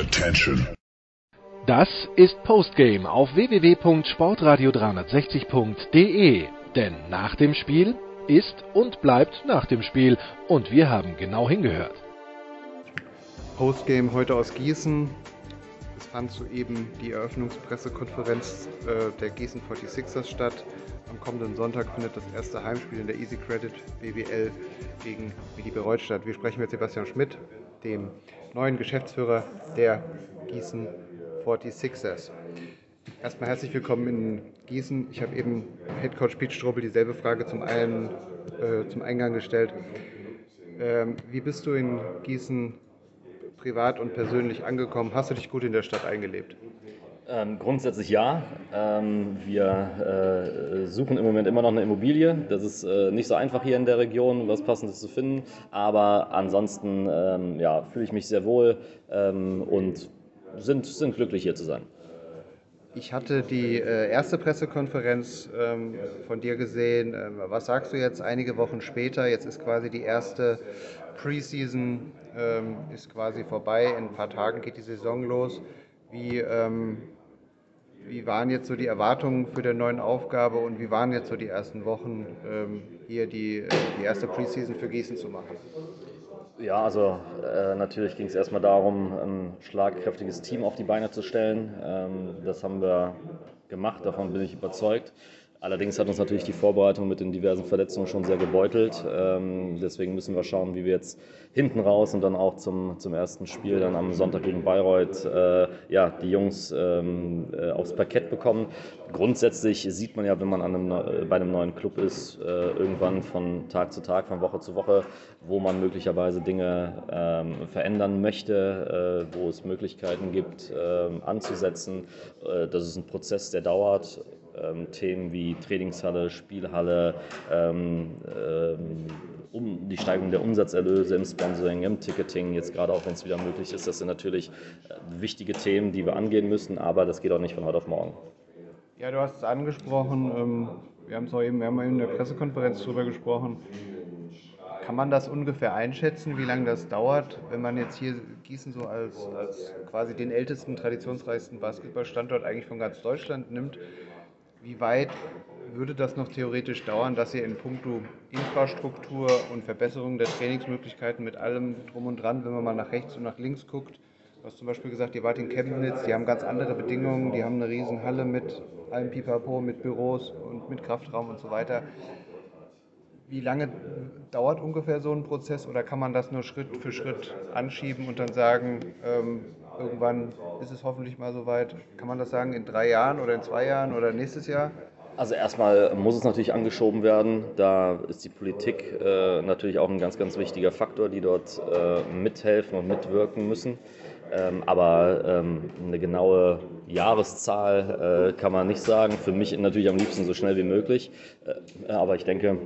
Attention. Das ist Postgame auf www.sportradio360.de. Denn nach dem Spiel ist und bleibt nach dem Spiel. Und wir haben genau hingehört. Postgame heute aus Gießen. Es fand soeben die Eröffnungspressekonferenz äh, der Gießen 46ers statt. Am kommenden Sonntag findet das erste Heimspiel in der Easy Credit BWL gegen Midi Bereuth statt. Wir sprechen mit Sebastian Schmidt, dem neuen Geschäftsführer der Gießen 46ers. Erstmal herzlich willkommen in Gießen. Ich habe eben Headcoach Pete Strobel dieselbe Frage zum, einen, äh, zum Eingang gestellt. Ähm, wie bist du in Gießen privat und persönlich angekommen? Hast du dich gut in der Stadt eingelebt? Ähm, grundsätzlich ja. Ähm, wir äh, suchen im Moment immer noch eine Immobilie. Das ist äh, nicht so einfach hier in der Region, was Passendes zu finden. Aber ansonsten ähm, ja, fühle ich mich sehr wohl ähm, und sind, sind glücklich hier zu sein. Ich hatte die äh, erste Pressekonferenz ähm, von dir gesehen. Ähm, was sagst du jetzt einige Wochen später? Jetzt ist quasi die erste Preseason ist quasi vorbei. In ein paar Tagen geht die Saison los. Wie, ähm, wie waren jetzt so die Erwartungen für die neuen Aufgabe und wie waren jetzt so die ersten Wochen ähm, hier die, die erste Preseason für Gießen zu machen? Ja, also äh, natürlich ging es erstmal darum, ein schlagkräftiges Team auf die Beine zu stellen. Ähm, das haben wir gemacht, davon bin ich überzeugt. Allerdings hat uns natürlich die Vorbereitung mit den diversen Verletzungen schon sehr gebeutelt. Ähm, deswegen müssen wir schauen, wie wir jetzt hinten raus und dann auch zum, zum ersten Spiel dann am Sonntag gegen Bayreuth äh, ja, die Jungs ähm, äh, aufs Parkett bekommen. Grundsätzlich sieht man ja, wenn man an einem, äh, bei einem neuen Club ist, irgendwann von Tag zu Tag, von Woche zu Woche, wo man möglicherweise Dinge ähm, verändern möchte, wo es Möglichkeiten gibt, anzusetzen. Das ist ein Prozess, der dauert ähm, Themen wie Trainingshalle, Spielhalle, ähm, ähm, um die Steigerung der Umsatzerlöse im Sponsoring, im Ticketing, jetzt gerade auch wenn es wieder möglich ist, das sind natürlich äh, wichtige Themen, die wir angehen müssen, aber das geht auch nicht von heute auf morgen. Ja, du hast es angesprochen, ähm, wir haben es auch eben, wir in der Pressekonferenz darüber gesprochen. Kann man das ungefähr einschätzen, wie lange das dauert, wenn man jetzt hier Gießen so als, als quasi den ältesten, traditionsreichsten Basketballstandort eigentlich von ganz Deutschland nimmt? Wie weit würde das noch theoretisch dauern, dass ihr in puncto Infrastruktur und Verbesserung der Trainingsmöglichkeiten mit allem drum und dran, wenn man mal nach rechts und nach links guckt, du hast zum Beispiel gesagt, ihr wart in Chemnitz, die haben ganz andere Bedingungen, die haben eine riesen Halle mit allem Pipapo, mit Büros und mit Kraftraum und so weiter. Wie lange dauert ungefähr so ein Prozess oder kann man das nur Schritt für Schritt anschieben und dann sagen, ähm, Irgendwann ist es hoffentlich mal soweit. Kann man das sagen, in drei Jahren oder in zwei Jahren oder nächstes Jahr? Also erstmal muss es natürlich angeschoben werden. Da ist die Politik äh, natürlich auch ein ganz, ganz wichtiger Faktor, die dort äh, mithelfen und mitwirken müssen. Ähm, aber ähm, eine genaue Jahreszahl äh, kann man nicht sagen. Für mich natürlich am liebsten so schnell wie möglich. Äh, aber ich denke,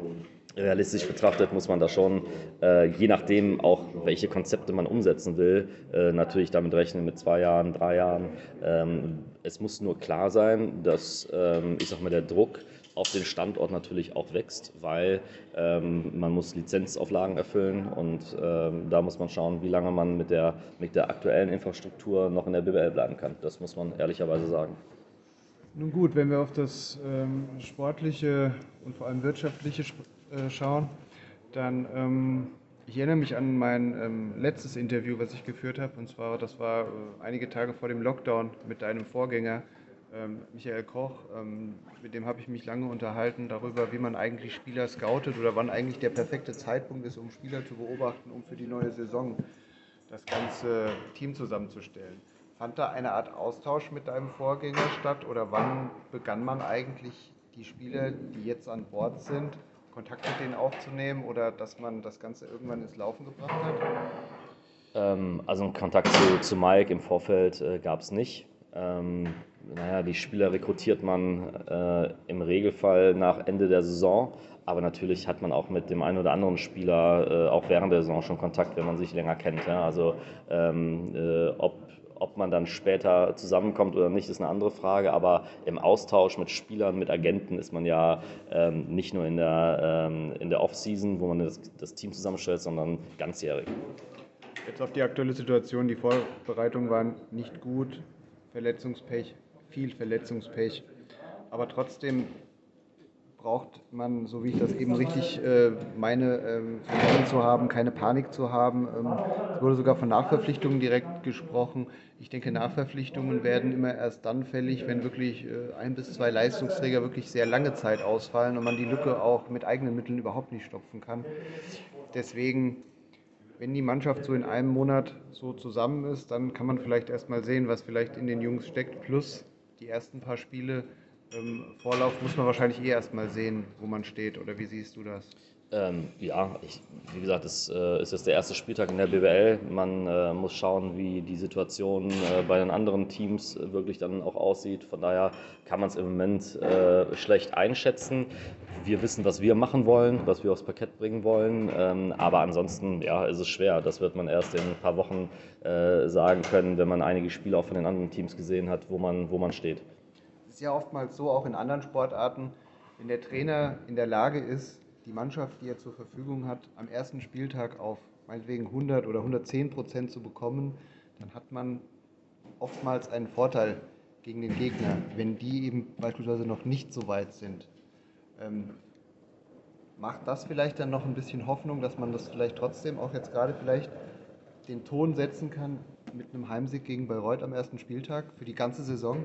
realistisch betrachtet muss man da schon, äh, je nachdem auch, welche Konzepte man umsetzen will, äh, natürlich damit rechnen mit zwei Jahren, drei Jahren. Ähm, es muss nur klar sein, dass, ähm, ich sag mal, der Druck auf den Standort natürlich auch wächst, weil ähm, man muss Lizenzauflagen erfüllen und ähm, da muss man schauen, wie lange man mit der, mit der aktuellen Infrastruktur noch in der BWL bleiben kann. Das muss man ehrlicherweise sagen. Nun gut, wenn wir auf das ähm, sportliche und vor allem wirtschaftliche äh, schauen, dann ähm, ich erinnere mich an mein ähm, letztes Interview, was ich geführt habe, und zwar das war äh, einige Tage vor dem Lockdown mit deinem Vorgänger ähm, Michael Koch. Ähm, mit dem habe ich mich lange unterhalten darüber, wie man eigentlich Spieler scoutet oder wann eigentlich der perfekte Zeitpunkt ist, um Spieler zu beobachten, um für die neue Saison das ganze Team zusammenzustellen. Fand da eine Art Austausch mit deinem Vorgänger statt oder wann begann man eigentlich die Spieler, die jetzt an Bord sind, Kontakt mit denen aufzunehmen oder dass man das Ganze irgendwann ins Laufen gebracht hat? Ähm, also einen Kontakt zu, zu Mike im Vorfeld äh, gab es nicht. Ähm, naja, die Spieler rekrutiert man äh, im Regelfall nach Ende der Saison. Aber natürlich hat man auch mit dem einen oder anderen Spieler äh, auch während der Saison schon Kontakt, wenn man sich länger kennt. Ja? Also ähm, äh, ob ob man dann später zusammenkommt oder nicht, ist eine andere Frage. Aber im Austausch mit Spielern, mit Agenten ist man ja ähm, nicht nur in der, ähm, in der Off-Season, wo man das, das, Team zusammenstellt, sondern ganzjährig. Jetzt auf die aktuelle Situation. Die Vorbereitungen waren nicht gut. Verletzungspech, viel Verletzungspech. Aber trotzdem braucht man, so wie ich das eben richtig äh, meine, ähm, zu haben, keine Panik zu haben. Ähm, es wurde sogar von Nachverpflichtungen direkt gesprochen. Ich denke, Nachverpflichtungen werden immer erst dann fällig, wenn wirklich äh, ein bis zwei Leistungsträger wirklich sehr lange Zeit ausfallen und man die Lücke auch mit eigenen Mitteln überhaupt nicht stopfen kann. Deswegen, wenn die Mannschaft so in einem Monat so zusammen ist, dann kann man vielleicht erst mal sehen, was vielleicht in den Jungs steckt, plus die ersten paar Spiele ähm, Vorlauf muss man wahrscheinlich eh erstmal sehen, wo man steht. Oder wie siehst du das? Ähm, ja, ich, wie gesagt, es äh, ist jetzt der erste Spieltag in der BWL. Man äh, muss schauen, wie die Situation äh, bei den anderen Teams wirklich dann auch aussieht. Von daher kann man es im Moment äh, schlecht einschätzen. Wir wissen, was wir machen wollen, was wir aufs Parkett bringen wollen. Ähm, aber ansonsten, ja, ist es schwer. Das wird man erst in ein paar Wochen äh, sagen können, wenn man einige Spiele auch von den anderen Teams gesehen hat, wo man, wo man steht ist ja oftmals so, auch in anderen Sportarten, wenn der Trainer in der Lage ist, die Mannschaft, die er zur Verfügung hat, am ersten Spieltag auf meinetwegen 100 oder 110 Prozent zu bekommen, dann hat man oftmals einen Vorteil gegen den Gegner, wenn die eben beispielsweise noch nicht so weit sind. Ähm, macht das vielleicht dann noch ein bisschen Hoffnung, dass man das vielleicht trotzdem auch jetzt gerade vielleicht den Ton setzen kann mit einem Heimsieg gegen Bayreuth am ersten Spieltag für die ganze Saison?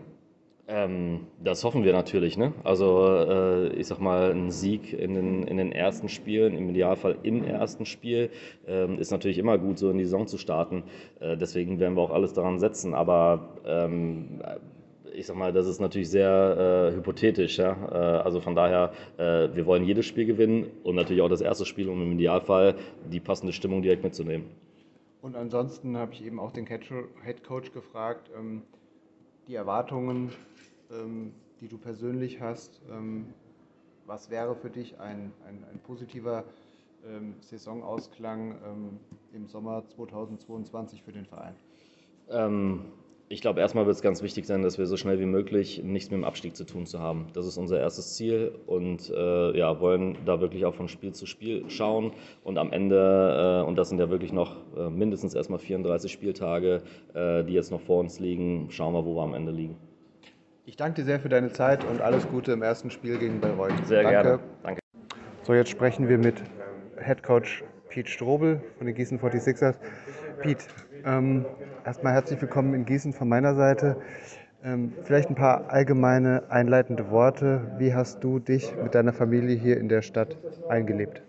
Ähm, das hoffen wir natürlich. Ne? Also äh, ich sag mal, ein Sieg in den, in den ersten Spielen, im Idealfall im ersten Spiel, äh, ist natürlich immer gut, so in die Saison zu starten. Äh, deswegen werden wir auch alles daran setzen. Aber ähm, ich sag mal, das ist natürlich sehr äh, hypothetisch. Ja? Äh, also von daher, äh, wir wollen jedes Spiel gewinnen und natürlich auch das erste Spiel, um im Idealfall die passende Stimmung direkt mitzunehmen. Und ansonsten habe ich eben auch den Head Coach gefragt, ähm, die Erwartungen ähm, die du persönlich hast. Ähm, was wäre für dich ein, ein, ein positiver ähm, Saisonausklang im Sommer 2022 für den Verein? Ähm, ich glaube, erstmal wird es ganz wichtig sein, dass wir so schnell wie möglich nichts mit dem Abstieg zu tun zu haben. Das ist unser erstes Ziel und äh, ja, wollen da wirklich auch von Spiel zu Spiel schauen. Und am Ende, äh, und das sind ja wirklich noch äh, mindestens erstmal 34 Spieltage, äh, die jetzt noch vor uns liegen, schauen wir, wo wir am Ende liegen. Ich danke dir sehr für deine Zeit und alles Gute im ersten Spiel gegen Bayreuth. Sehr danke. gerne. Danke. So, jetzt sprechen wir mit Head Coach Pete Strobel von den Gießen 46ers. Pete, ähm, erstmal herzlich willkommen in Gießen von meiner Seite. Ähm, vielleicht ein paar allgemeine einleitende Worte. Wie hast du dich mit deiner Familie hier in der Stadt eingelebt?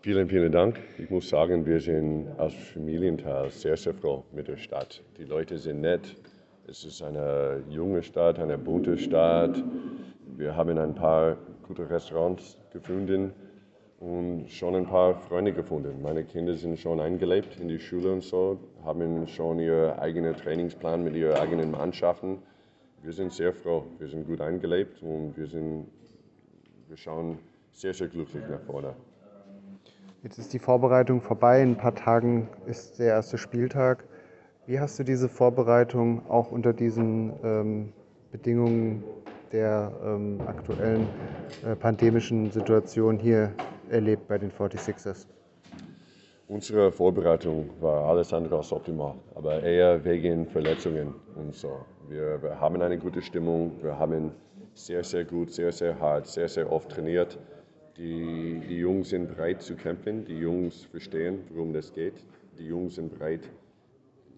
Vielen, vielen Dank. Ich muss sagen, wir sind als Familienteil sehr, sehr froh mit der Stadt. Die Leute sind nett, es ist eine junge Stadt, eine bunte Stadt. Wir haben ein paar gute Restaurants gefunden und schon ein paar Freunde gefunden. Meine Kinder sind schon eingelebt in die Schule und so, haben schon ihren eigenen Trainingsplan mit ihren eigenen Mannschaften. Wir sind sehr froh, wir sind gut eingelebt und wir, sind, wir schauen sehr, sehr glücklich nach vorne. Jetzt ist die Vorbereitung vorbei, in ein paar Tagen ist der erste Spieltag. Wie hast du diese Vorbereitung auch unter diesen ähm, Bedingungen der ähm, aktuellen äh, pandemischen Situation hier erlebt bei den 46ers? Unsere Vorbereitung war alles andere als optimal, aber eher wegen Verletzungen und so. Wir, wir haben eine gute Stimmung, wir haben sehr, sehr gut, sehr, sehr hart, sehr, sehr oft trainiert. Die, die Jungs sind bereit zu kämpfen, die Jungs verstehen, worum das geht. Die Jungs sind bereit,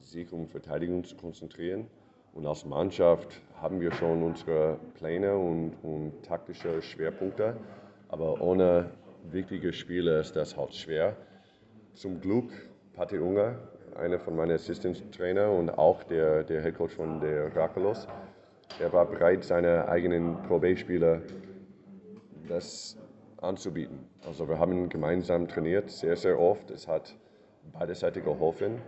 sich um Verteidigung zu konzentrieren. Und als Mannschaft haben wir schon unsere Pläne und, und taktische Schwerpunkte, aber ohne wichtige Spiele ist das halt schwer. Zum Glück Patti Unger, einer von meinen Assistenztrainer und auch der, der Headcoach von der Rakelos, er war bereit, seine eigenen Pro B-Spieler das anzubieten. Also wir haben gemeinsam trainiert, sehr, sehr oft. Es hat beide Seiten geholfen.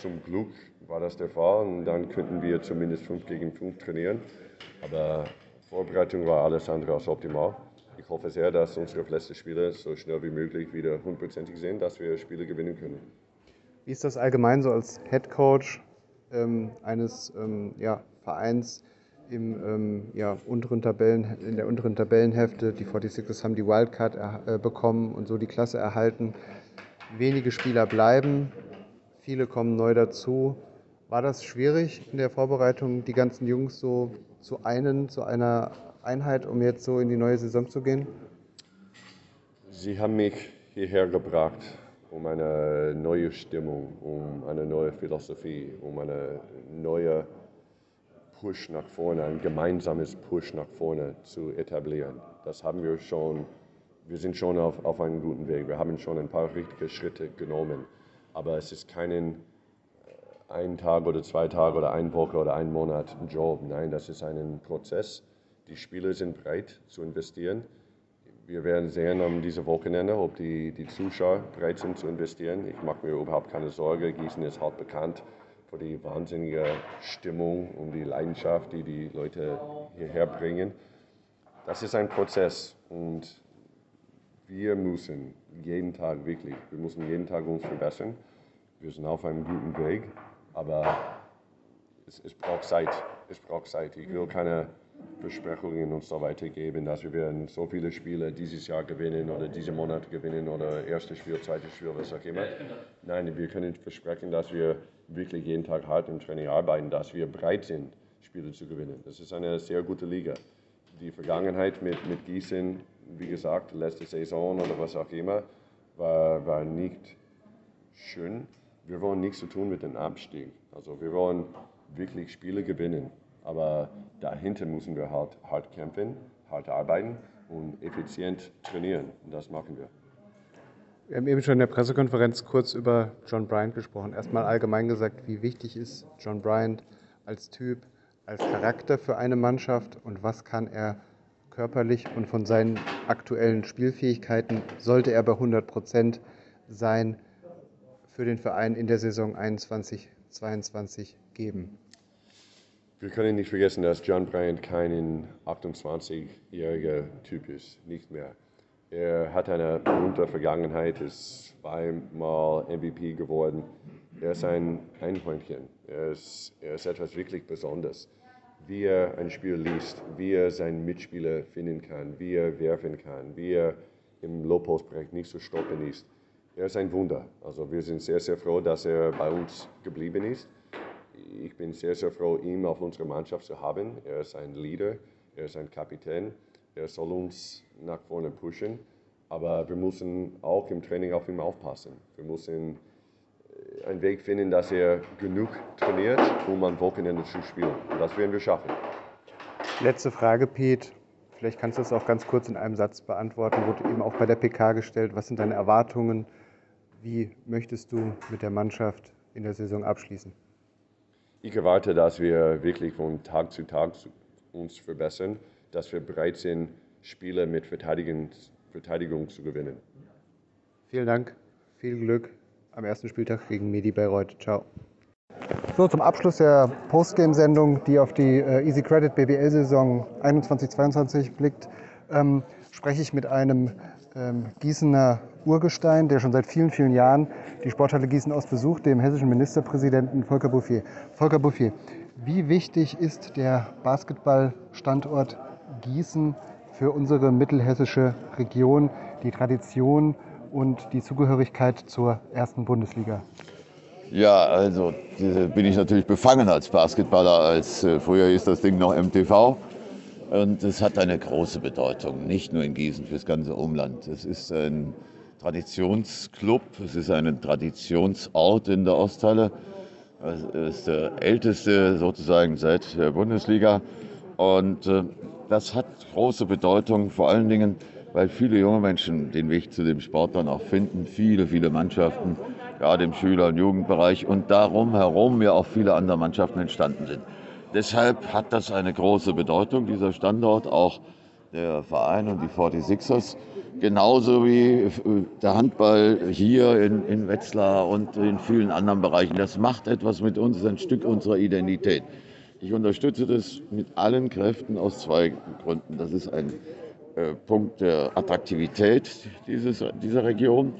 Zum Glück war das der Fall und dann könnten wir zumindest 5 gegen 5 trainieren. Aber Vorbereitung war alles andere als optimal. Ich hoffe sehr, dass unsere letzten Spieler so schnell wie möglich wieder hundertprozentig sind, dass wir Spiele gewinnen können. Wie ist das allgemein so als Head Coach ähm, eines ähm, ja, Vereins im ähm, ja, unteren Tabellen, in der unteren Tabellenhälfte? Die 46ers haben die Wildcard äh, bekommen und so die Klasse erhalten. Wenige Spieler bleiben viele kommen neu dazu. War das schwierig in der Vorbereitung, die ganzen Jungs so zu einen, zu einer Einheit, um jetzt so in die neue Saison zu gehen? Sie haben mich hierher gebracht, um eine neue Stimmung, um eine neue Philosophie, um eine neue Push nach vorne, ein gemeinsames Push nach vorne zu etablieren. Das haben wir schon, wir sind schon auf, auf einem guten Weg. Wir haben schon ein paar richtige Schritte genommen. Aber es ist keinen äh, ein Tag oder zwei Tage oder eine Woche oder ein Monat Job. Nein, das ist ein Prozess. Die Spieler sind bereit zu investieren. Wir werden sehen am diesem Wochenende, ob die, die Zuschauer bereit sind zu investieren. Ich mache mir überhaupt keine Sorge. Gießen ist halt bekannt für die wahnsinnige Stimmung und die Leidenschaft, die die Leute hierher bringen. Das ist ein Prozess und wir müssen jeden Tag wirklich, wir müssen jeden Tag uns verbessern. Wir sind auf einem guten Weg, aber es, es braucht Zeit. Es braucht Zeit. Ich will keine Versprechungen und so weiter geben, dass wir werden so viele Spiele dieses Jahr gewinnen oder diesen Monat gewinnen oder erstes Spiel, zweites Spiel, was auch immer. Nein, wir können versprechen, dass wir wirklich jeden Tag hart im Training arbeiten, dass wir bereit sind, Spiele zu gewinnen. Das ist eine sehr gute Liga. Die Vergangenheit mit, mit Gießen, wie gesagt, letzte Saison oder was auch immer, war, war nicht schön. Wir wollen nichts zu tun mit dem Abstieg. Also wir wollen wirklich Spiele gewinnen. Aber dahinter müssen wir halt hart kämpfen, hart arbeiten und effizient trainieren. Und das machen wir. Wir haben eben schon in der Pressekonferenz kurz über John Bryant gesprochen. Erstmal allgemein gesagt, wie wichtig ist John Bryant als Typ, als Charakter für eine Mannschaft und was kann er körperlich und von seinen aktuellen Spielfähigkeiten, sollte er bei 100 Prozent sein, für den Verein in der Saison 21-22 geben? Wir können nicht vergessen, dass John Bryant kein 28-jähriger Typ ist, nicht mehr. Er hat eine berühmte Vergangenheit, ist zweimal MVP geworden. Er ist ein Einhörnchen. Er ist, er ist etwas wirklich Besonderes. Wie er ein Spiel liest, wie er seinen Mitspieler finden kann, wie er werfen kann, wie er im Low-Post-Bereich nicht zu stoppen ist. Er ist ein Wunder. Also wir sind sehr, sehr froh, dass er bei uns geblieben ist ich bin sehr, sehr froh, ihn auf unserer Mannschaft zu haben. Er ist ein Leader, er ist ein Kapitän, er soll uns nach vorne pushen. Aber wir müssen auch im Training auf ihn aufpassen. Wir müssen äh, einen Weg finden, dass er genug trainiert, um am Wochenende zu spielen. Und das werden wir schaffen. Letzte Frage, Pete. Vielleicht kannst du das auch ganz kurz in einem Satz beantworten. Wurde eben auch bei der PK gestellt. Was sind deine Erwartungen? Wie möchtest du mit der Mannschaft in der Saison abschließen? Ich erwarte, dass wir wirklich von Tag zu Tag uns verbessern, dass wir bereit sind, Spiele mit Verteidigung, Verteidigung zu gewinnen. Vielen Dank, viel Glück am ersten Spieltag gegen Medi Bayreuth. Ciao. So, zum Abschluss der Postgame-Sendung, die auf die äh, Easy Credit BBL-Saison 21-22 blickt, ähm, spreche ich mit einem Gießener Urgestein, der schon seit vielen, vielen Jahren die Sporthalle Gießen Ost besucht, dem hessischen Ministerpräsidenten Volker Bouffier. Volker Bouffier, wie wichtig ist der Basketballstandort Gießen für unsere mittelhessische Region, die Tradition und die Zugehörigkeit zur ersten Bundesliga? Ja, also bin ich natürlich befangen als Basketballer. Als äh, früher hieß das Ding noch MTV. Und es hat eine große Bedeutung, nicht nur in Gießen, für das ganze Umland. Es ist ein Traditionsclub, es ist ein Traditionsort in der Osthalle. Es ist der älteste sozusagen seit der Bundesliga. Und äh, das hat große Bedeutung, vor allen Dingen, weil viele junge Menschen den Weg zu dem Sport dann auch finden. Viele, viele Mannschaften, gerade im Schüler- und Jugendbereich und darum herum ja auch viele andere Mannschaften entstanden sind. Deshalb hat das eine große Bedeutung, dieser Standort, auch der Verein und die 46ers. Genauso wie äh, der Handball hier in, in Wetzlar und in vielen anderen Bereichen. Das macht etwas mit uns, ist ein Stück unserer Identität. Ich unterstütze das mit allen Kräften aus zwei Gründen. Das ist ein äh, Punkt der Attraktivität dieses, dieser Region.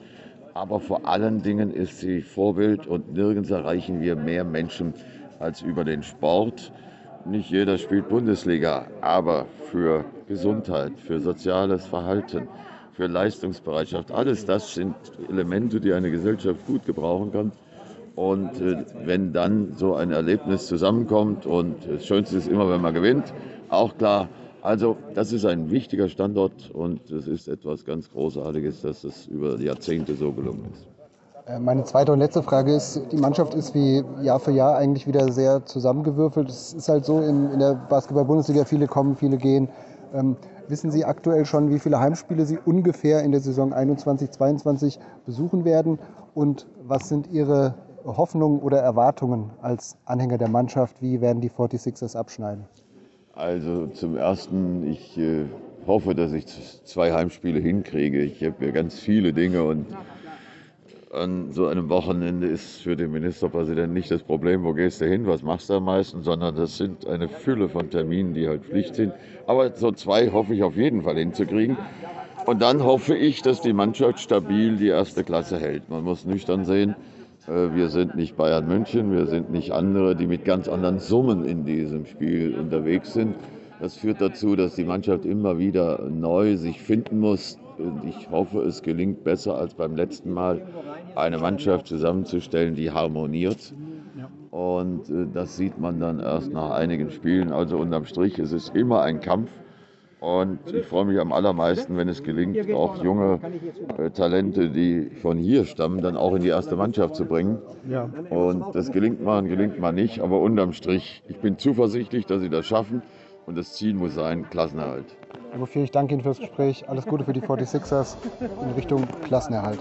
Aber vor allen Dingen ist sie Vorbild und nirgends erreichen wir mehr Menschen als über den Sport. Nicht jeder spielt Bundesliga, aber für Gesundheit, für soziales Verhalten, für Leistungsbereitschaft, alles das sind Elemente, die eine Gesellschaft gut gebrauchen kann. Und äh, wenn dann so ein Erlebnis zusammenkommt und das Schönste ist immer, wenn man gewinnt, auch klar. Also das ist ein wichtiger Standort und es ist etwas ganz Großartiges, dass es über Jahrzehnte so gelungen ist. Äh, meine zweite und letzte Frage ist, die Mannschaft ist wie Jahr für Jahr eigentlich wieder sehr zusammengewürfelt. Es ist halt so in, in der Basketball-Bundesliga, viele kommen, viele gehen. Ähm, wissen Sie aktuell schon, wie viele Heimspiele Sie ungefähr in der Saison 21-22 besuchen werden? Und was sind Ihre Hoffnungen oder Erwartungen als Anhänger der Mannschaft? Wie werden die 46ers abschneiden? Also zum Ersten, ich äh, hoffe, dass ich zwei Heimspiele hinkriege. Ich habe ja ganz viele Dinge und an so einem Wochenende ist für den Ministerpräsidenten nicht das Problem, wo gehst du hin, was machst du am meisten, sondern das sind eine Fülle von Terminen, die halt Pflicht sind. Aber so zwei hoffe ich auf jeden Fall hinzukriegen. Und dann hoffe ich, dass die Mannschaft stabil die erste Klasse hält. Man muss nüchtern sehen, äh, wir sind nicht Bayern München, wir sind nicht andere, die mit ganz anderen Summen in diesem Spiel unterwegs sind. Das führt dazu, dass die Mannschaft immer wieder neu sich finden muss. Und ich hoffe, es gelingt besser als beim letzten Mal, eine Mannschaft zusammenzustellen, die harmoniert. Und äh, das sieht man dann erst nach einigen Spielen. Also unterm Strich, es ist immer ein Kampf. Und ich freue mich am allermeisten, wenn es gelingt, auch junge äh, Talente, die von hier stammen, dann auch in die erste Mannschaft zu bringen. Und das gelingt mal und gelingt mal nicht. Aber unterm Strich, ich bin zuversichtlich, dass sie das schaffen. Und das Ziel muss sein, Klassenerhalt. Herr Bouffier, ich danke Ihnen fürs Gespräch. Alles Gute für die 46ers in Richtung Klassenerhalt.